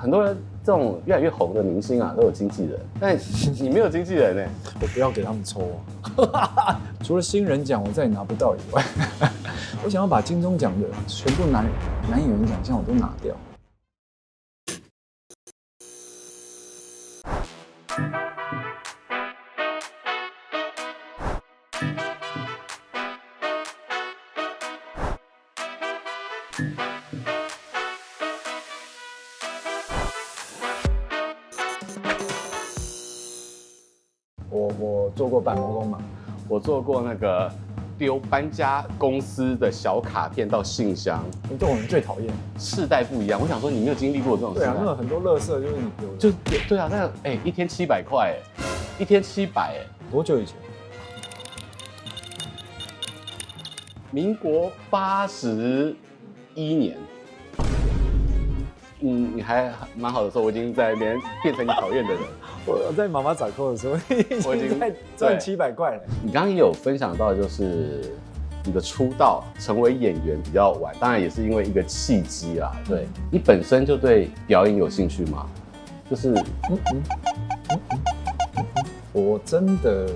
很多人这种越来越红的明星啊，都有经纪人，但你没有经纪人呢？我不要给他们抽啊！除了新人奖我再也拿不到以外，我想要把金钟奖的全部男男演员奖项我都拿掉。过办公工嘛，我做过那个丢搬家公司的小卡片到信箱，这种人最讨厌。世代不一样，我想说你没有经历过这种事。对啊，那个很多垃圾就是你丢的。就对啊，那哎、欸、一天七百块哎，一天七百哎，多久以前？民国八十一年。嗯，你还蛮好的时候，我已经在那边变成你讨厌的人。我在妈妈掌控的时候，我已经在赚七百块了。你刚刚也有分享到，就是你的出道成为演员比较晚，当然也是因为一个契机啦。对，你本身就对表演有兴趣吗？就是，嗯嗯嗯嗯嗯，我真的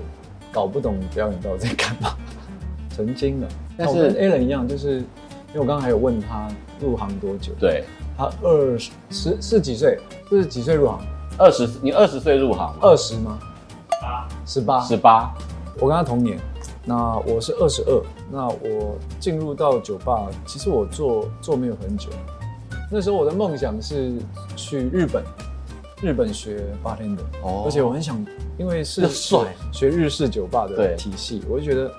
搞不懂表演到底在干嘛。曾经的，但是跟 Alan 一样，就是因为我刚刚还有问他入行多久？对。他二十十是几岁？是几岁入行？二十，你二十岁入行？二十吗？十八，十八。我跟他同年。那我是二十二。那我进入到酒吧，其实我做做没有很久。那时候我的梦想是去日本，日本学 bartender。哦。而且我很想，因为是学学日式酒吧的体系，我就觉得。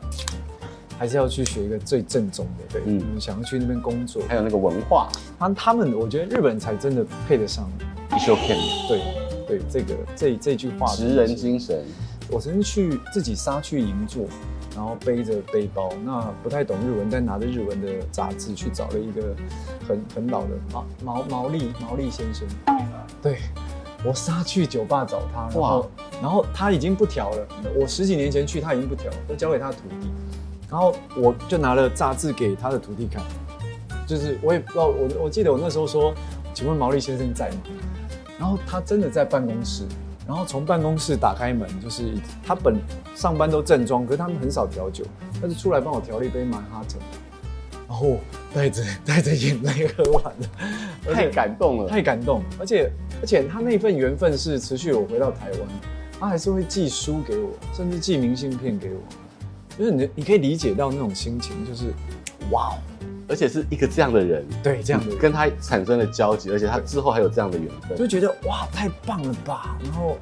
还是要去学一个最正宗的，对，嗯，想要去那边工作，还有那个文化，他他们，我觉得日本人才真的配得上一休片，对对，这个这这句话，职人精神。我曾经去自己杀去银座，然后背着背包，那不太懂日文，但拿着日文的杂志去找了一个很很老的毛毛毛利毛利先生，对，我杀去酒吧找他，然后哇，然后他已经不调了，我十几年前去他已经不调了，都交给他徒弟。然后我就拿了杂志给他的徒弟看，就是我也不知道，我我记得我那时候说，请问毛利先生在吗？然后他真的在办公室，然后从办公室打开门，就是他本上班都正装，可是他们很少调酒，他就出来帮我调了一杯曼哈顿，然后带着带着眼泪喝完了，太感动了，太感动，而且而且他那份缘分是持续我回到台湾，他还是会寄书给我，甚至寄明信片给我。就是你，你可以理解到那种心情，就是哇，而且是一个这样的人，对，这样的人。跟他产生了交集，而且他之后还有这样的缘分，就觉得哇，太棒了吧。然后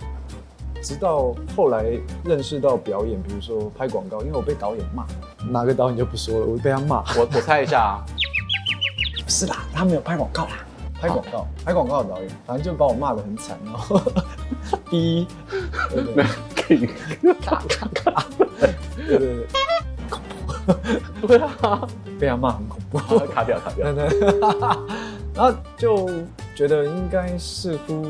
直到后来认识到表演，比如说拍广告，因为我被导演骂，哪个导演就不说了，我被他骂。我我猜一下啊，不是啦，他没有拍广告啦，拍广告，拍广告的导演，反正就把我骂得很惨，然后 第一，对对对，可以。咔咔咔。对对 对啊，被他骂很恐怖，卡 掉卡掉。然后就觉得应该似乎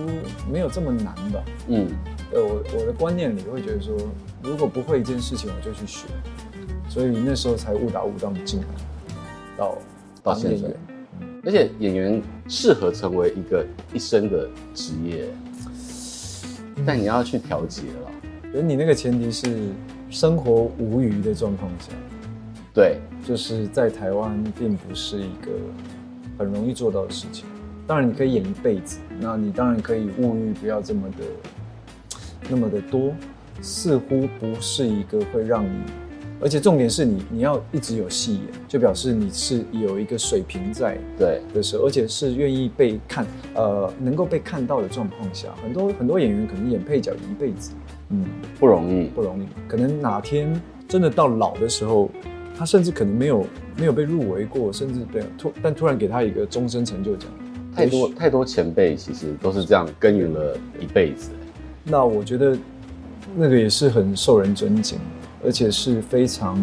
没有这么难吧。嗯，呃，我我的观念里会觉得说，如果不会一件事情，我就去学。所以那时候才误打误撞进来，到到现在。而且演员适合成为一个一生的职业，但你要去调节了。所以你那个前提是。生活无余的状况下，对，就是在台湾并不是一个很容易做到的事情。当然，你可以演一辈子，那你当然可以物欲不要这么的那么的多，似乎不是一个会让你，而且重点是你你要一直有戏演，就表示你是有一个水平在对的时候，而且是愿意被看，呃，能够被看到的状况下，很多很多演员可能演配角一辈子。嗯，不容易，不容易。可能哪天真的到老的时候，他甚至可能没有没有被入围过，甚至被突，但突然给他一个终身成就奖。太多太多前辈其实都是这样耕耘了一辈子。那我觉得那个也是很受人尊敬，而且是非常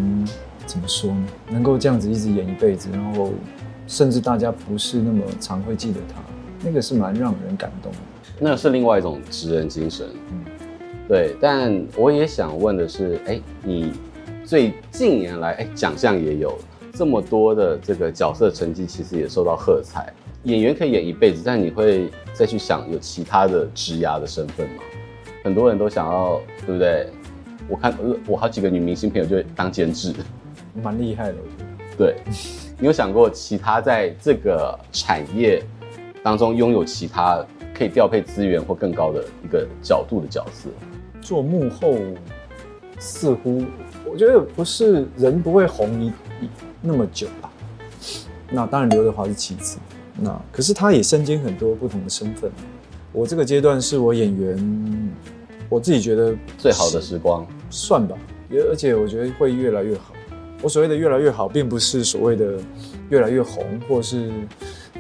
怎么说呢？能够这样子一直演一辈子，然后甚至大家不是那么常会记得他，那个是蛮让人感动的。那是另外一种职人精神。嗯。对，但我也想问的是，哎，你最近年来，哎，奖项也有这么多的这个角色成绩，其实也受到喝彩。演员可以演一辈子，但你会再去想有其他的职涯的身份吗？很多人都想要，对不对？我看我好几个女明星朋友就当监制，蛮厉害的，我觉得。对，你有想过其他在这个产业当中拥有其他可以调配资源或更高的一个角度的角色？做幕后似乎我觉得不是人不会红一那么久吧？那当然刘德华是其次，那可是他也身兼很多不同的身份。我这个阶段是我演员，我自己觉得最好的时光，算吧，也而且我觉得会越来越好。我所谓的越来越好，并不是所谓的越来越红，或是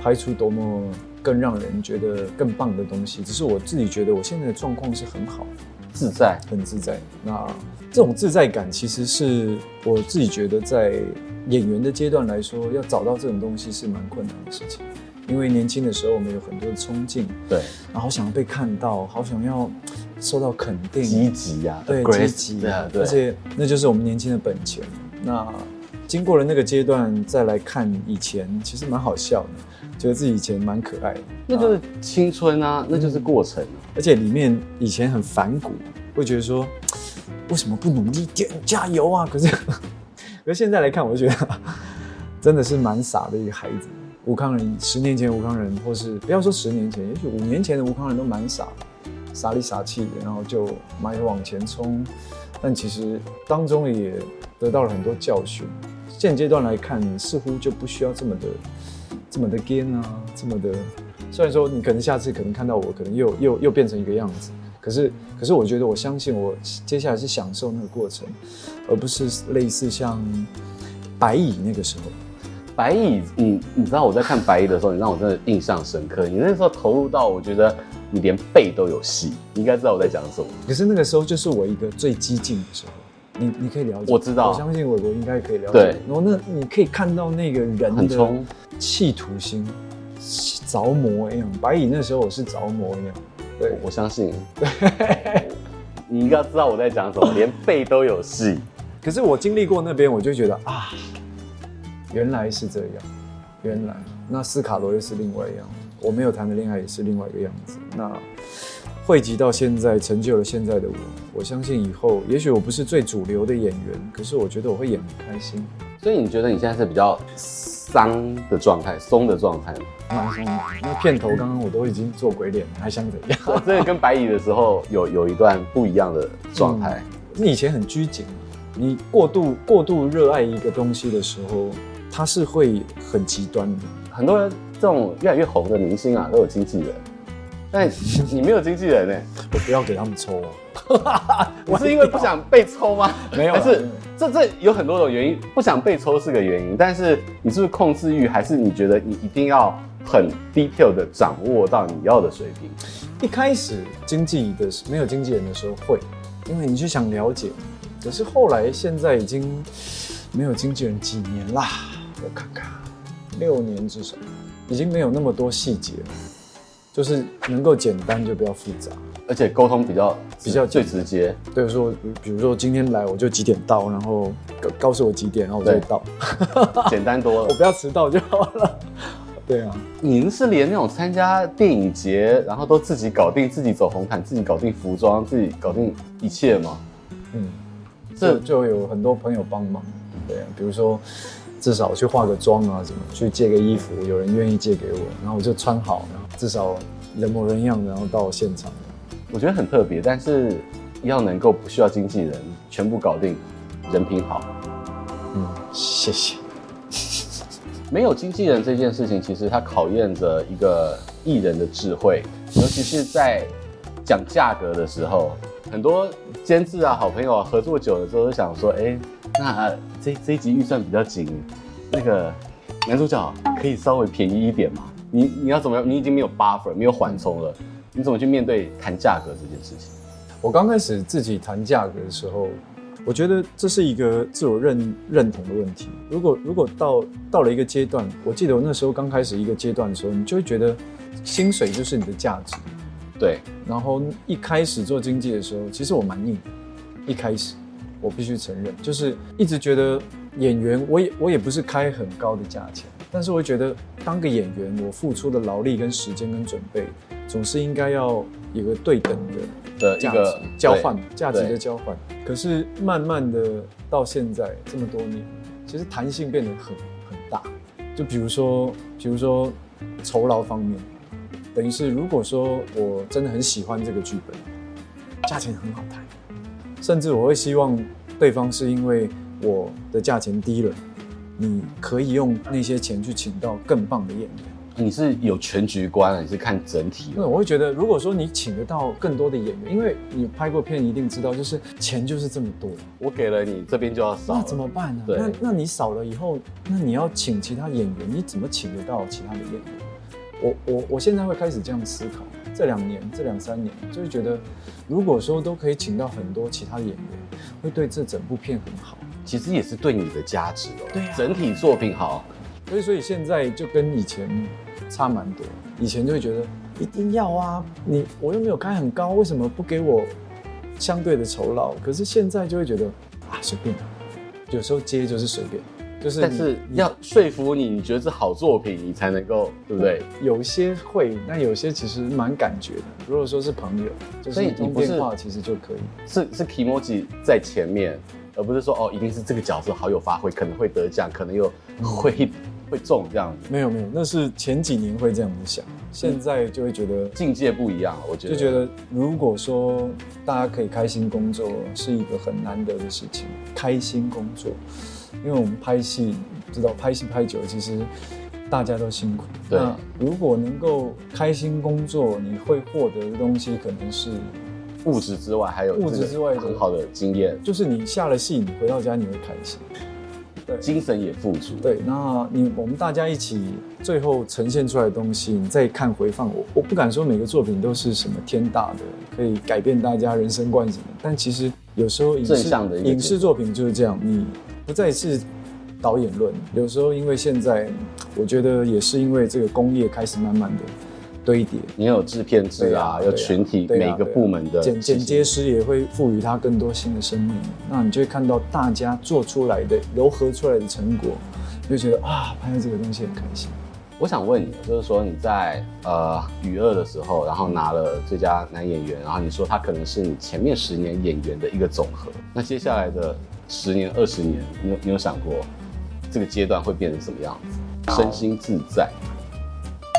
拍出多么更让人觉得更棒的东西。只是我自己觉得，我现在的状况是很好，自在，很自在。那这种自在感，其实是我自己觉得，在演员的阶段来说，要找到这种东西是蛮困难的事情。因为年轻的时候，我们有很多的冲劲，对，然后好想要被看到，好想要受到肯定，积极呀，对，积极，对，而且那就是我们年轻的本钱。那经过了那个阶段，再来看以前，其实蛮好笑的，觉得自己以前蛮可爱的。那就是青春啊，啊那就是过程。而且里面以前很反骨，会觉得说，为什么不努力点，加油啊！可是，可是现在来看，我就觉得 真的是蛮傻的一个孩子。吴康仁，十年前吴康仁，或是不要说十年前，也许五年前的吴康仁都蛮傻，傻里傻气的，然后就埋头往前冲。但其实当中也得到了很多教训。现阶段来看，似乎就不需要这么的、这么的 g a n 啊，这么的。虽然说你可能下次可能看到我，可能又又又变成一个样子，可是可是我觉得我相信我接下来是享受那个过程，而不是类似像白蚁那个时候。白蚁，你你知道我在看白蚁的时候，你让我真的印象深刻。你那时候投入到，我觉得你连背都有戏，你应该知道我在讲什么。可是那个时候就是我一个最激进的时候。你你可以了解，我知道，我相信伟国应该可以了解。对，然后那你可以看到那个人的企图心、着魔一样。白蚁那时候我是着魔一样，对，我，我相信。对，你应该知道我在讲什么，连背都有戏。可是我经历过那边，我就觉得啊，原来是这样，原来那斯卡罗又是另外一样，我没有谈的恋爱也是另外一个样子。那。汇集到现在，成就了现在的我。我相信以后，也许我不是最主流的演员，可是我觉得我会演很开心。所以你觉得你现在是比较松的状态，松的状态吗？蛮松的。那片头刚刚我都已经做鬼脸了，还想怎样？这个跟白蚁的时候有有一段不一样的状态。嗯，你以前很拘谨，你过度过度热爱一个东西的时候，它是会很极端的。很多人这种越来越红的明星啊，都有经纪人。但你没有经纪人呢？我不要给他们抽啊！我是因为不想被抽吗？没有，还是这这有很多种原因。不想被抽是个原因，但是你是不是控制欲，还是你觉得你一定要很 detail 的掌握到你要的水平？一开始经纪的没有经纪人的时候会，因为你就想了解。可是后来现在已经没有经纪人几年啦，我看看，六年至少，已经没有那么多细节了。就是能够简单就不要复杂，而且沟通比较比较最直接。对，说比如说今天来我就几点到，然后告告诉我几点，然后我就到，简单多了。我不要迟到就好了。对啊，您是连那种参加电影节，然后都自己搞定，自己走红毯，自己搞定服装，自己搞定一切吗？嗯，这就有很多朋友帮忙。对啊，比如说。至少去化个妆啊，什么去借个衣服，有人愿意借给我，然后我就穿好，然后至少人模人样，然后到现场。我觉得很特别，但是要能够不需要经纪人，全部搞定，人品好。嗯，谢谢。没有经纪人这件事情，其实它考验着一个艺人的智慧，尤其是在讲价格的时候，很多监制啊、好朋友啊合作久了之后，都想说，哎。那这这一集预算比较紧，那个男主角可以稍微便宜一点吗？你你要怎么样？你已经没有 buffer，没有缓冲了，你怎么去面对谈价格这件事情？我刚开始自己谈价格的时候，我觉得这是一个自我认认同的问题。如果如果到到了一个阶段，我记得我那时候刚开始一个阶段的时候，你就会觉得薪水就是你的价值。对。然后一开始做经济的时候，其实我蛮硬的，一开始。我必须承认，就是一直觉得演员，我也我也不是开很高的价钱，但是我会觉得当个演员，我付出的劳力跟时间跟准备，总是应该要有个对等的价值交换，价值的交换。可是慢慢的到现在这么多年，其实弹性变得很很大。就比如说，比如说酬劳方面，等于是如果说我真的很喜欢这个剧本，价钱很好谈，甚至我会希望对方是因为我的价钱低了，你可以用那些钱去请到更棒的演员。你是有全局观，你是看整体。那我会觉得，如果说你请得到更多的演员，因为你拍过片，一定知道，就是钱就是这么多。我给了你，这边就要少，那怎么办呢？对，那那你少了以后，那你要请其他演员，你怎么请得到其他的演员？我我我现在会开始这样思考。这两年，这两三年，就是觉得，如果说都可以请到很多其他演员，会对这整部片很好。其实也是对你的价值哦。对啊，整体作品好。所以，所以现在就跟以前差蛮多。以前就会觉得一定要啊，你我又没有开很高，为什么不给我相对的酬劳？可是现在就会觉得啊，随便，有时候接就是随便，就是。但是要说服你，你觉得是好作品，你才能够，对不对？有些会，但有些其实蛮感觉的。如果说是朋友，就是通电话其实就可以。是是 Kimoji 在前面，而不是说哦，一定是这个角色好有发挥，可能会得奖，可能又会。嗯会中这样子？没有没有，那是前几年会这样子想，现在就会觉得境界不一样。我觉得就觉得，如果说大家可以开心工作，是一个很难得的事情。开心工作，因为我们拍戏，知道拍戏拍久了，其实大家都辛苦。对，那如果能够开心工作，你会获得的东西可能是物质之外，还有物质之外很好的经验。就是你下了戏，你回到家你会开心。对，精神也富足。对，那你我们大家一起最后呈现出来的东西，你再看回放，我我不敢说每个作品都是什么天大的，可以改变大家人生观什么。但其实有时候影视影视作品就是这样，你不再是导演论。有时候因为现在，我觉得也是因为这个工业开始慢慢的。堆叠，你有制片制啊，有群体，每个部门的剪剪接师也会赋予它更多新的生命。那你就会看到大家做出来的糅合出来的成果，就觉得啊，拍到这个东西很开心。我想问你，就是说你在呃《娱乐》的时候，然后拿了最佳男演员，然后你说他可能是你前面十年演员的一个总和。那接下来的十年、二十年，你有你有想过这个阶段会变成什么样子？身心自在。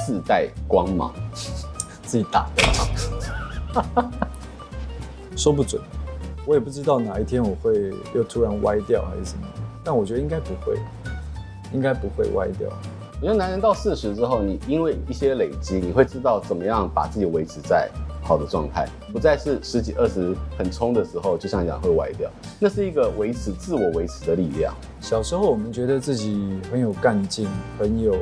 自带光芒，自己打的，说不准，我也不知道哪一天我会又突然歪掉还是什么，但我觉得应该不会，应该不会歪掉。我觉得男人到四十之后，你因为一些累积，你会知道怎么样把自己维持在好的状态，不再是十几二十很冲的时候，就像讲会歪掉。那是一个维持自我维持的力量。小时候我们觉得自己很有干劲，很有。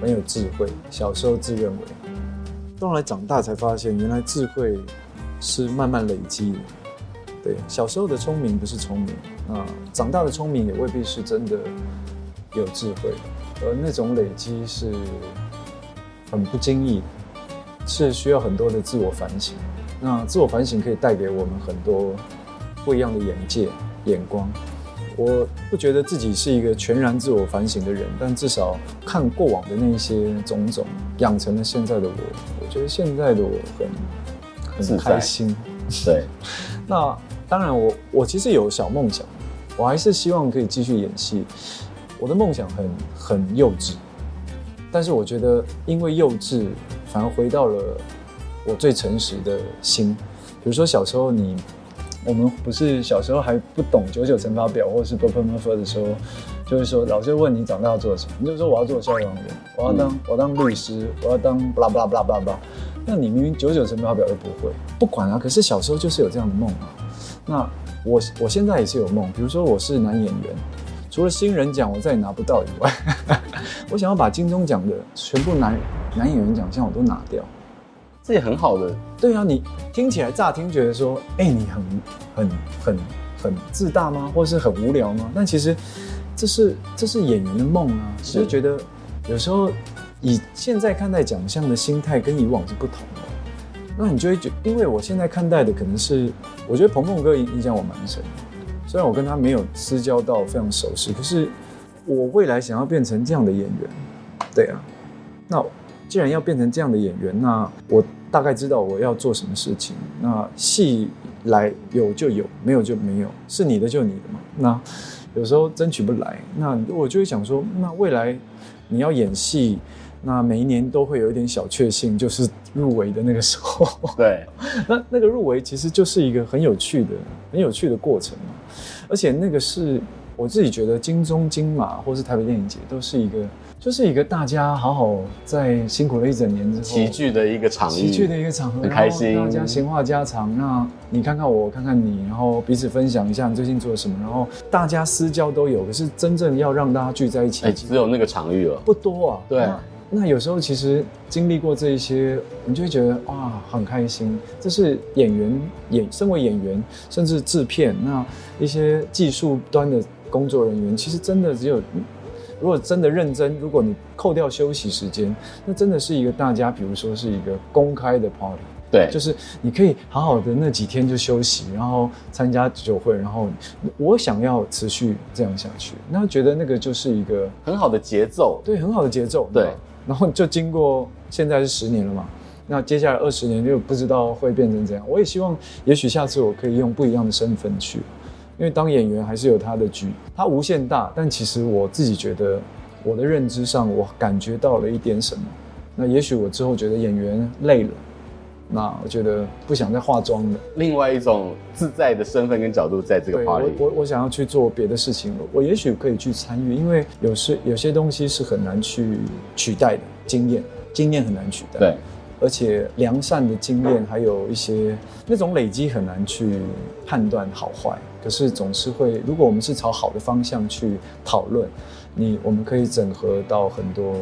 很有智慧，小时候自认为，后来长大才发现，原来智慧是慢慢累积的。对，小时候的聪明不是聪明啊，长大的聪明也未必是真的有智慧，而那种累积是很不经意，是需要很多的自我反省。那自我反省可以带给我们很多不一样的眼界、眼光。我不觉得自己是一个全然自我反省的人，但至少看过往的那些种种，养成了现在的我。我觉得现在的我很很开心。对，那当然我，我我其实有小梦想，我还是希望可以继续演戏。我的梦想很很幼稚，但是我觉得因为幼稚，反而回到了我最诚实的心。比如说小时候你我们不是小时候还不懂九九乘法表或是不分分的时候就是说老师问你长大要做什么你就说我要做消防员我要当我当律师我要当巴拉巴拉巴拉巴拉。巴那你明明九九乘法表都不会不管啊可是小时候就是有这样的梦那我我现在也是有梦比如说我是男演员除了新人奖我再也拿不到以外 我想要把金钟奖的全部男男演员奖项我都拿掉。这也很好的，对啊，你听起来乍听觉得说，哎、欸，你很很很很自大吗？或是很无聊吗？但其实这是这是演员的梦啊，是就觉得有时候以现在看待奖项的心态跟以往是不同的。那你就会觉，因为我现在看待的可能是，我觉得鹏鹏哥影影响我蛮深，虽然我跟他没有私交到非常熟悉，可是我未来想要变成这样的演员。对啊，那既然要变成这样的演员，那我大概知道我要做什么事情。那戏来有就有，没有就没有，是你的就你的嘛。那有时候争取不来，那我就会想说，那未来你要演戏，那每一年都会有一点小确幸，就是入围的那个时候。对，那那个入围其实就是一个很有趣的、很有趣的过程嘛。而且那个是我自己觉得金钟、金马或是台北电影节都是一个。就是一个大家好好在辛苦了一整年之后齐聚的一个场域，齐聚的一个场合，很开心。大家闲话家常，那你看看我，我看看你，然后彼此分享一下你最近做了什么，然后大家私交都有。可是真正要让大家聚在一起，哎，只有那个场域了，不多啊。对，那有时候其实经历过这一些，你就会觉得哇，很开心。这是演员演，身为演员，甚至制片，那一些技术端的工作人员，其实真的只有。如果真的认真，如果你扣掉休息时间，那真的是一个大家，比如说是一个公开的 party，对，就是你可以好好的那几天就休息，然后参加酒会，然后我想要持续这样下去，那觉得那个就是一个很好的节奏，对，很好的节奏，对。然后就经过现在是十年了嘛，那接下来二十年就不知道会变成怎样。我也希望，也许下次我可以用不一样的身份去。因为当演员还是有他的局，他无限大，但其实我自己觉得，我的认知上我感觉到了一点什么。那也许我之后觉得演员累了，那我觉得不想再化妆了。另外一种自在的身份跟角度，在这个 party，我我我想要去做别的事情了。我也许可以去参与，因为有时有些东西是很难去取代的，经验经验很难取代。对。而且良善的经验，还有一些那种累积很难去判断好坏。可是总是会，如果我们是朝好的方向去讨论，你我们可以整合到很多，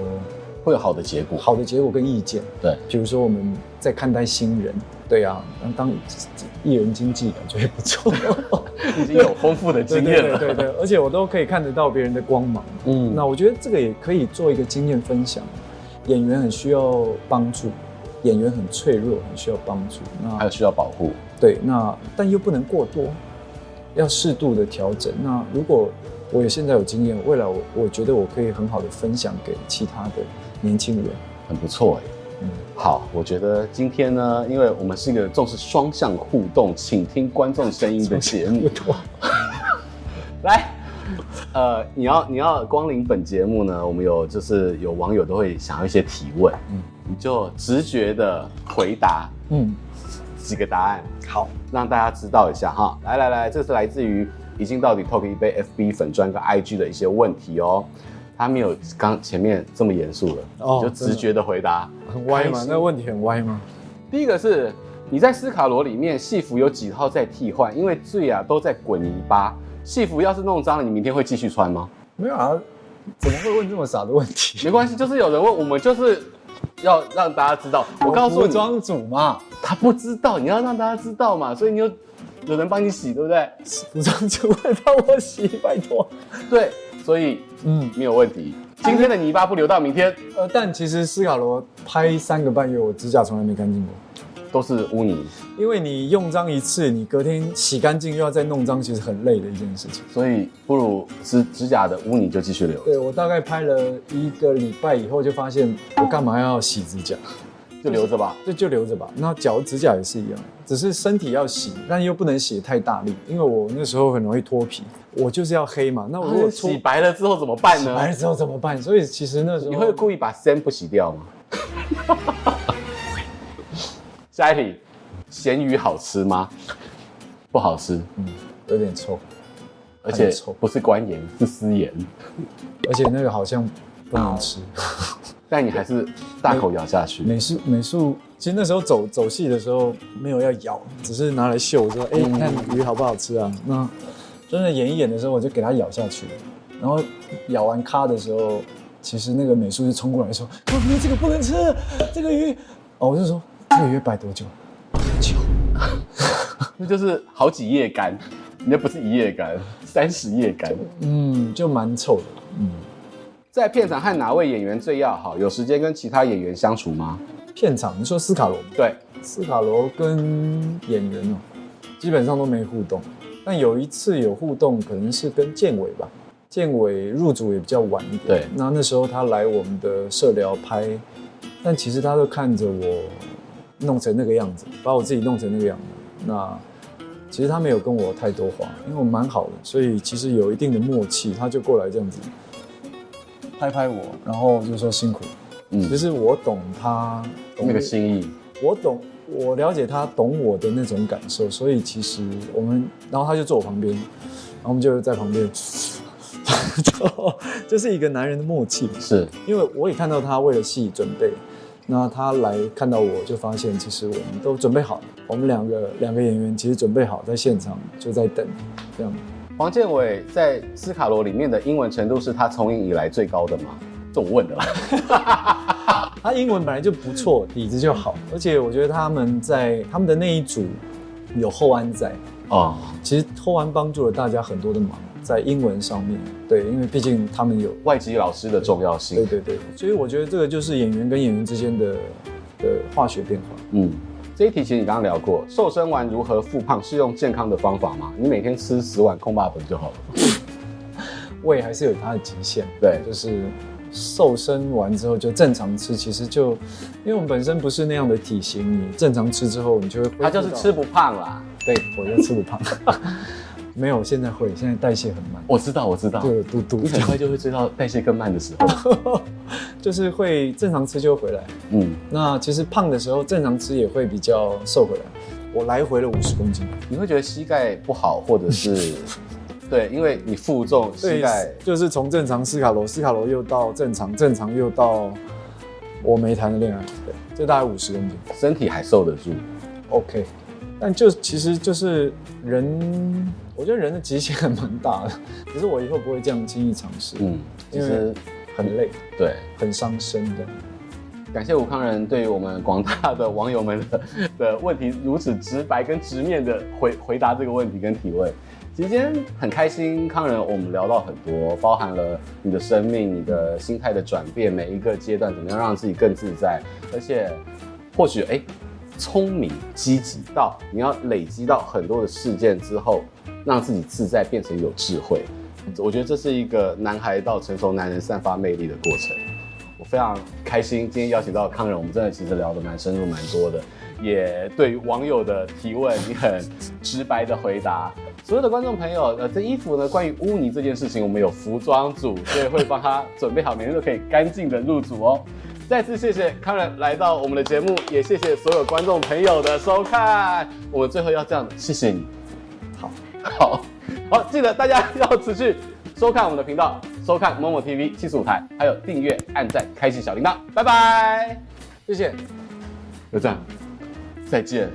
会有好的结果。好的结果跟意见。对，比如说我们在看待新人，对啊，当艺人经纪感觉也不错，已经有丰富的经验了。对对对，而且我都可以看得到别人的光芒。嗯，那我觉得这个也可以做一个经验分享。演员很需要帮助。演员很脆弱，很需要帮助。那还有需要保护。对，那但又不能过多，要适度的调整。那如果我有现在有经验，未来我我觉得我可以很好的分享给其他的年轻人，很不错哎。嗯，好，我觉得今天呢，因为我们是一个重视双向互动、倾听观众声音的 节目，来，呃，你要你要光临本节目呢，我们有就是有网友都会想要一些提问，嗯。你就直觉的回答，嗯，几个答案，好，让大家知道一下哈。来来来，这是来自于已经到底 Talk 一杯 FB 粉砖跟 IG 的一些问题哦。他没有刚前面这么严肃了，哦，就直觉的回答，很歪吗？那个问题很歪吗？第一个是你在斯卡罗里面戏服有几套在替换？因为最啊都在滚泥巴，戏服要是弄脏了，你明天会继续穿吗？没有啊，怎么会问这么傻的问题？没关系，就是有人问，我们就是。要让大家知道，我告诉你，服装组嘛，他不知道，你要让大家知道嘛，所以你有有人帮你洗，对不对？服装组会帮我洗，拜托。对，所以嗯，没有问题。今天的泥巴不留到明天。呃，但其实斯卡罗拍三个半月，我指甲从来没干净过。都是污泥，因为你用脏一次，你隔天洗干净又要再弄脏，其实很累的一件事情。所以不如指指甲的污泥就继续留。对，我大概拍了一个礼拜以后，就发现我干嘛要洗指甲？就留着吧，就就留着吧。那脚指甲也是一样，只是身体要洗，但又不能洗太大力，因为我那时候很容易脱皮。我就是要黑嘛，那我如果洗白了之后怎么办呢？洗白了之后怎么办？所以其实那时候你会故意把衫不洗掉吗？下一题，咸鱼好吃吗？不好吃，嗯，有点臭，而且不是官盐，是私盐，而且那个好像不能吃，但你还是大口咬下去。美术美术，其实那时候走走戏的时候没有要咬，只是拿来秀，说哎，你看鱼好不好吃啊？那真的演一演的时候，我就给它咬下去，然后咬完咔的时候，其实那个美术就冲过来说：“ 哥哥，这个不能吃，这个鱼。”哦，我就说。这个月摆多久？很久，那就是好几页干，那不是一页干，三十页干。嗯，就蛮臭的。嗯，在片场和哪位演员最要好？有时间跟其他演员相处吗？片场，你说斯卡罗？对，斯卡罗跟演员哦，基本上都没互动。但有一次有互动，可能是跟建伟吧。建伟入组也比较晚一点。对，那那时候他来我们的社聊拍，但其实他都看着我弄成那个样子，把我自己弄成那个样子。那其实他没有跟我太多话，因为我蛮好的，所以其实有一定的默契，他就过来这样子拍拍我，然后就说辛苦。嗯，其实我懂他懂那个心意，我懂，我了解他懂我的那种感受，所以其实我们，然后他就坐我旁边，然后我们就在旁边，就就是一个男人的默契。是因为我也看到他为了戏准备。那他来看到我，就发现其实我们都准备好了。我们两个两个演员其实准备好，在现场就在等，这样。黄建伟在斯卡罗里面的英文程度是他从影以来最高的吗？这种问的啦。他英文本来就不错，底子就好，而且我觉得他们在他们的那一组有后安在啊，其实后安帮助了大家很多的忙。在英文上面，对，因为毕竟他们有外籍老师的重要性。对对对，所以我觉得这个就是演员跟演员之间的的化学变化。嗯，这一题其实你刚刚聊过，瘦身完如何复胖是用健康的方法吗？你每天吃十碗空霸粉就好了。胃还是有它的极限。对，就是瘦身完之后就正常吃，其实就因为我们本身不是那样的体型，你正常吃之后你就会。他就是吃不胖啦。对，我就吃不胖。没有，现在会，现在代谢很慢。我知道，我知道，对，嘟嘟，你很快就会追到代谢更慢的时候，就是会正常吃就回来。嗯，那其实胖的时候正常吃也会比较瘦回来。我来回了五十公斤，你会觉得膝盖不好，或者是 对，因为你负重，膝盖就是从正常斯卡罗，斯卡罗又到正常，正常又到我没谈的恋爱，对，就大概五十公斤，身体还受得住。OK，但就其实就是人。我觉得人的极限还蛮大的，可是我以后不会这样轻易尝试。嗯，其实很累，对，很伤身的。感谢武康人对于我们广大的网友们的的问题如此直白跟直面的回回答这个问题跟提问。其实今天很开心，康仁，我们聊到很多，包含了你的生命、你的心态的转变，每一个阶段怎么样让自己更自在，而且或许哎，聪明积极到你要累积到很多的事件之后。让自己自在，变成有智慧，我觉得这是一个男孩到成熟男人散发魅力的过程。我非常开心今天邀请到康仁，我们真的其实聊得蛮深入、蛮多的，也对于网友的提问，你很直白的回答。所有的观众朋友，呃，这衣服呢，关于污泥这件事情，我们有服装组，所以会帮他准备好，每天都可以干净的入组哦。再次谢谢康仁来到我们的节目，也谢谢所有观众朋友的收看。我们最后要这样，谢谢你。好好，好记得大家要持续收看我们的频道，收看 MOMO TV 七十五台，还有订阅、按赞、开启小铃铛，拜拜，谢谢，有赞，再见，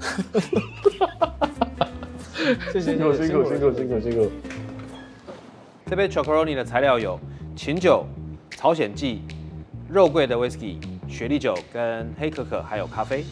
谢谢辛苦辛苦辛苦辛苦辛苦。这杯 Chocoroni 的材料有琴酒、朝鲜蓟、肉桂的 Whisky、雪莉酒跟黑可可，还有咖啡。